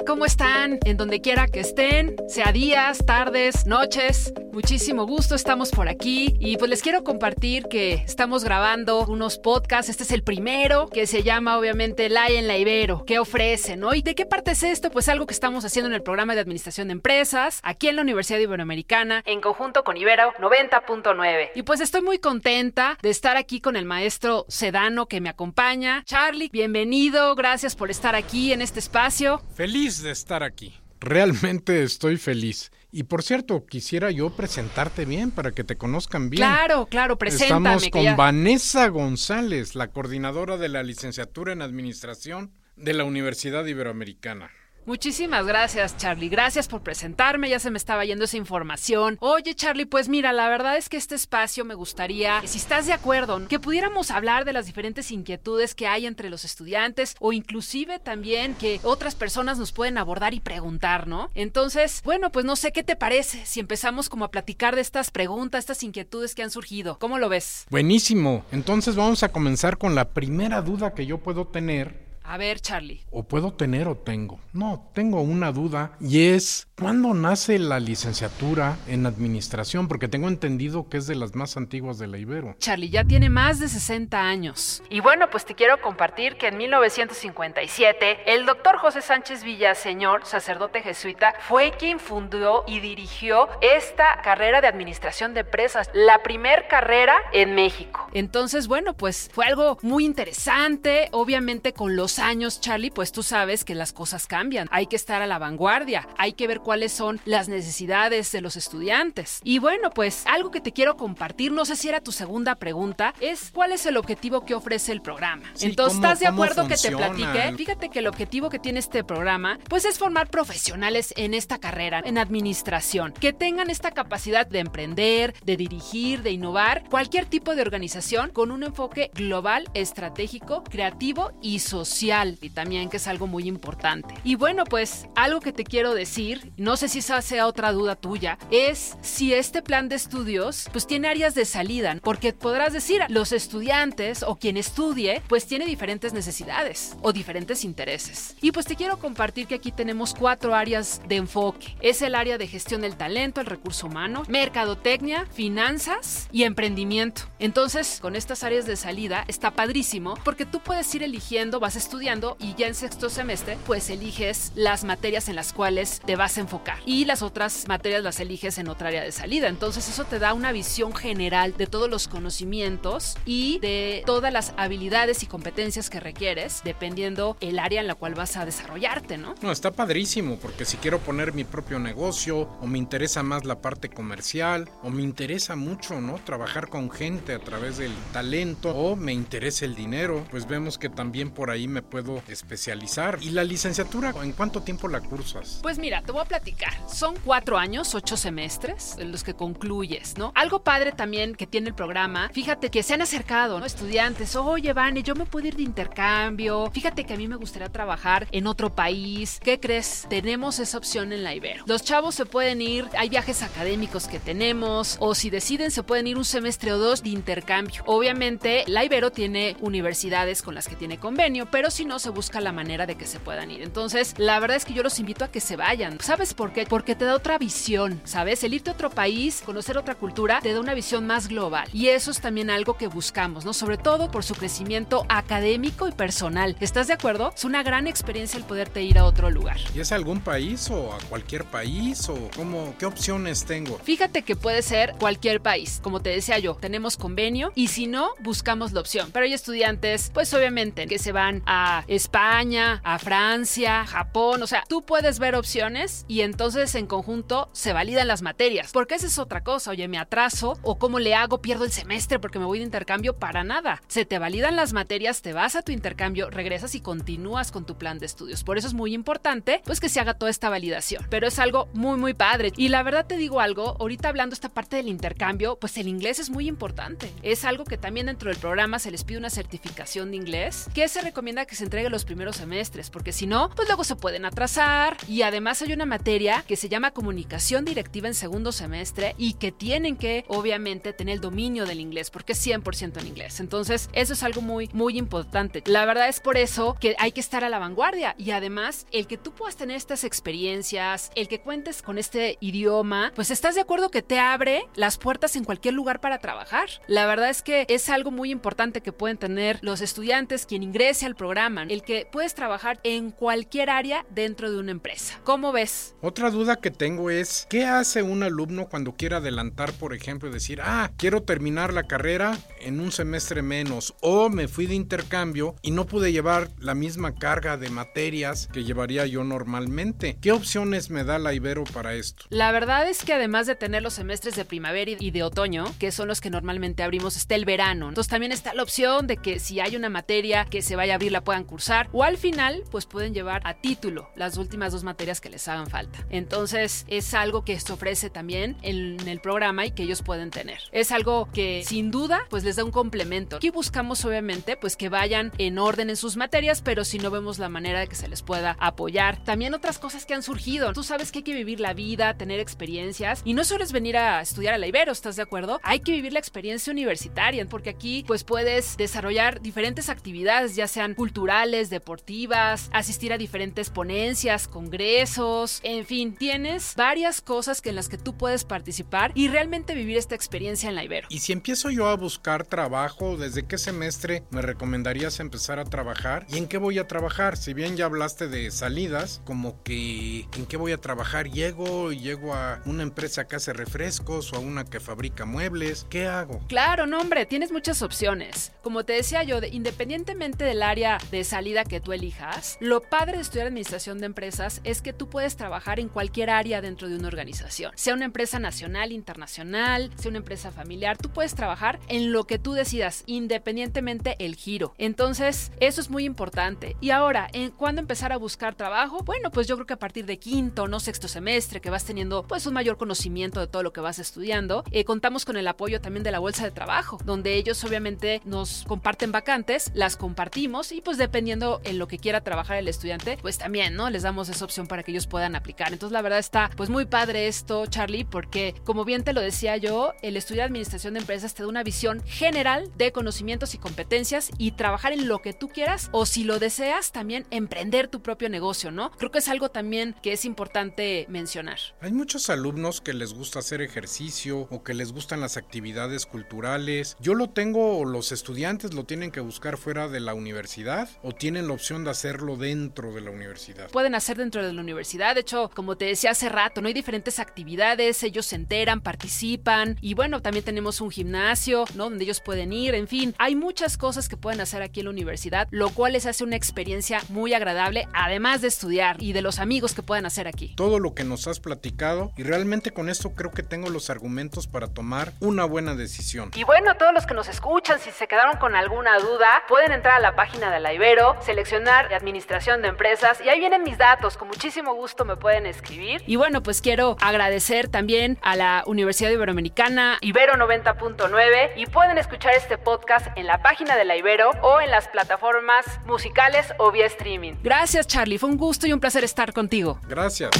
¿cómo están? En donde quiera que estén, sea días, tardes, noches. Muchísimo gusto, estamos por aquí y pues les quiero compartir que estamos grabando unos podcasts. Este es el primero que se llama obviamente La en la Ibero. ¿Qué ofrece, no? ¿Y de qué parte es esto? Pues algo que estamos haciendo en el programa de administración de empresas aquí en la Universidad Iberoamericana en conjunto con Ibero 90.9. Y pues estoy muy contenta de estar aquí con el maestro Sedano que me acompaña. Charlie, bienvenido, gracias por estar aquí en este espacio. Feliz de estar aquí. Realmente estoy feliz. Y por cierto, quisiera yo presentarte bien para que te conozcan bien. Claro, claro, preséntame. Estamos con Vanessa González, la coordinadora de la licenciatura en Administración de la Universidad Iberoamericana. Muchísimas gracias, Charlie. Gracias por presentarme. Ya se me estaba yendo esa información. Oye, Charlie, pues mira, la verdad es que este espacio me gustaría, si estás de acuerdo, que pudiéramos hablar de las diferentes inquietudes que hay entre los estudiantes o inclusive también que otras personas nos pueden abordar y preguntar, ¿no? Entonces, bueno, pues no sé qué te parece si empezamos como a platicar de estas preguntas, estas inquietudes que han surgido. ¿Cómo lo ves? Buenísimo. Entonces vamos a comenzar con la primera duda que yo puedo tener a ver, Charlie. O puedo tener o tengo. No, tengo una duda y es, ¿cuándo nace la licenciatura en administración? Porque tengo entendido que es de las más antiguas de la Ibero. Charlie, ya tiene más de 60 años. Y bueno, pues te quiero compartir que en 1957 el doctor José Sánchez Villaseñor, sacerdote jesuita, fue quien fundó y dirigió esta carrera de administración de empresas, la primer carrera en México. Entonces, bueno, pues fue algo muy interesante, obviamente con los años, Charlie, pues tú sabes que las cosas cambian. Hay que estar a la vanguardia, hay que ver cuáles son las necesidades de los estudiantes. Y bueno, pues algo que te quiero compartir, no sé si era tu segunda pregunta, es cuál es el objetivo que ofrece el programa. Entonces, ¿estás de acuerdo que te platique? Fíjate que el objetivo que tiene este programa, pues es formar profesionales en esta carrera, en administración, que tengan esta capacidad de emprender, de dirigir, de innovar cualquier tipo de organización con un enfoque global, estratégico, creativo y social y también que es algo muy importante. Y bueno, pues algo que te quiero decir, no sé si esa sea otra duda tuya, es si este plan de estudios pues tiene áreas de salida, porque podrás decir, los estudiantes o quien estudie pues tiene diferentes necesidades o diferentes intereses. Y pues te quiero compartir que aquí tenemos cuatro áreas de enfoque. Es el área de gestión del talento, el recurso humano, mercadotecnia, finanzas y emprendimiento. Entonces, con estas áreas de salida está padrísimo porque tú puedes ir eligiendo, vas a estudiando y ya en sexto semestre pues eliges las materias en las cuales te vas a enfocar y las otras materias las eliges en otra área de salida. Entonces eso te da una visión general de todos los conocimientos y de todas las habilidades y competencias que requieres dependiendo el área en la cual vas a desarrollarte, ¿no? No, está padrísimo porque si quiero poner mi propio negocio o me interesa más la parte comercial o me interesa mucho, ¿no? Trabajar con gente a través del talento o me interesa el dinero, pues vemos que también por ahí me puedo especializar. ¿Y la licenciatura, en cuánto tiempo la cursas? Pues mira, te voy a platicar. Son cuatro años, ocho semestres en los que concluyes, ¿no? Algo padre también que tiene el programa, fíjate que se han acercado, ¿no? Estudiantes, oye, Vane, yo me puedo ir de intercambio. Fíjate que a mí me gustaría trabajar en otro país. ¿Qué crees? Tenemos esa opción en la Ibero. Los chavos se pueden ir, hay viajes académicos que tenemos, o si deciden, se pueden ir un semestre o dos de intercambio. Obviamente, la Ibero tiene universidades con las que tiene convenio, pero si no, se busca la manera de que se puedan ir. Entonces, la verdad es que yo los invito a que se vayan. ¿Sabes por qué? Porque te da otra visión, ¿sabes? El irte a otro país, conocer otra cultura, te da una visión más global. Y eso es también algo que buscamos, ¿no? Sobre todo por su crecimiento académico y personal. ¿Estás de acuerdo? Es una gran experiencia el poderte ir a otro lugar. ¿Y es a algún país o a cualquier país o cómo, qué opciones tengo? Fíjate que puede ser cualquier país. Como te decía yo, tenemos convenio y si no, buscamos la opción. Pero hay estudiantes, pues obviamente, que se van a España, a Francia, Japón. O sea, tú puedes ver opciones y entonces en conjunto se validan las materias. Porque esa es otra cosa. Oye, me atraso o cómo le hago, pierdo el semestre porque me voy de intercambio para nada. Se te validan las materias, te vas a tu intercambio, regresas y continúas con tu plan de estudios. Por eso es muy importante pues que se haga toda esta validación. Pero es algo muy muy padre. Y la verdad te digo algo, ahorita hablando esta parte del intercambio, pues el inglés es muy importante. Es algo que también dentro del programa se les pide una certificación de inglés que se recomienda que se entregue los primeros semestres, porque si no, pues luego se pueden atrasar. Y además hay una materia que se llama comunicación directiva en segundo semestre y que tienen que, obviamente, tener el dominio del inglés, porque es 100% en inglés. Entonces, eso es algo muy, muy importante. La verdad es por eso que hay que estar a la vanguardia y además el que tú puedas tener estas experiencias, el que cuentes con este idioma, pues estás de acuerdo que te abre las puertas en cualquier lugar para trabajar. La verdad es que es algo muy importante que pueden tener los estudiantes quien ingrese al programa, el que puedes trabajar en cualquier área dentro de una empresa. ¿Cómo ves? Otra duda que tengo es, ¿qué hace un alumno cuando quiere adelantar, por ejemplo, y decir, ah, quiero terminar la carrera en un semestre menos o me fui de intercambio y no pude llevar la misma carga de materias que llevaría yo normalmente? ¿Qué opciones me da la Ibero para esto? La verdad es que además de tener los semestres de primavera y de otoño, que son los que normalmente abrimos, está el verano. Entonces también está la opción de que si hay una materia que se vaya a abrir la puedan cursar o al final pues pueden llevar a título las últimas dos materias que les hagan falta. Entonces es algo que se ofrece también en el programa y que ellos pueden tener. Es algo que sin duda pues les da un complemento. Aquí buscamos obviamente pues que vayan en orden en sus materias, pero si no vemos la manera de que se les pueda apoyar. También otras cosas que han surgido. Tú sabes que hay que vivir la vida, tener experiencias y no solo es venir a estudiar a la Ibero, ¿estás de acuerdo? Hay que vivir la experiencia universitaria porque aquí pues puedes desarrollar diferentes actividades, ya sean culturales, deportivas, asistir a diferentes ponencias, congresos, en fin, tienes varias cosas que en las que tú puedes participar y realmente vivir esta experiencia en la Ibero. Y si empiezo yo a buscar trabajo, ¿desde qué semestre me recomendarías empezar a trabajar? ¿Y en qué voy a trabajar? Si bien ya hablaste de salidas, como que en qué voy a trabajar, llego y llego a una empresa que hace refrescos o a una que fabrica muebles, ¿qué hago? Claro, no hombre, tienes muchas opciones. Como te decía yo, independientemente del área de salida que tú elijas, lo padre de estudiar administración de empresas es que tú puedes trabajar en cualquier área dentro de una organización, sea una empresa nacional, internacional, sea una empresa familiar, tú puedes trabajar en lo que tú decidas, independientemente el giro. Entonces, eso es muy importante. Y ahora, ¿en cuándo empezar a buscar trabajo? Bueno, pues yo creo que a partir de quinto, no sexto semestre, que vas teniendo pues un mayor conocimiento de todo lo que vas estudiando, eh, contamos con el apoyo también de la bolsa de trabajo, donde ellos obviamente nos comparten vacantes, las compartimos y pues dependiendo en lo que quiera trabajar el estudiante, pues también, ¿no? Les damos esa opción para que ellos puedan aplicar. Entonces, la verdad está pues muy padre esto, Charlie, porque como bien te lo decía yo, el estudio de administración de empresas te da una visión general de conocimientos y competencias y trabajar en lo que tú quieras o si lo deseas también emprender tu propio negocio, ¿no? Creo que es algo también que es importante mencionar. Hay muchos alumnos que les gusta hacer ejercicio o que les gustan las actividades culturales. Yo lo tengo los estudiantes lo tienen que buscar fuera de la universidad o tienen la opción de hacerlo dentro de la universidad. Pueden hacer dentro de la universidad, de hecho, como te decía hace rato, no hay diferentes actividades, ellos se enteran, participan y bueno, también tenemos un gimnasio, ¿no? Donde ellos pueden ir, en fin, hay muchas cosas que pueden hacer aquí en la universidad, lo cual les hace una experiencia muy agradable, además de estudiar y de los amigos que pueden hacer aquí. Todo lo que nos has platicado y realmente con esto creo que tengo los argumentos para tomar una buena decisión. Y bueno, todos los que nos escuchan, si se quedaron con alguna duda, pueden entrar a la página de Ibero, seleccionar Administración de Empresas y ahí vienen mis datos, con muchísimo gusto me pueden escribir. Y bueno, pues quiero agradecer también a la Universidad Iberoamericana Ibero 90.9 y pueden escuchar este podcast en la página de la Ibero o en las plataformas musicales o vía streaming. Gracias Charlie, fue un gusto y un placer estar contigo. Gracias.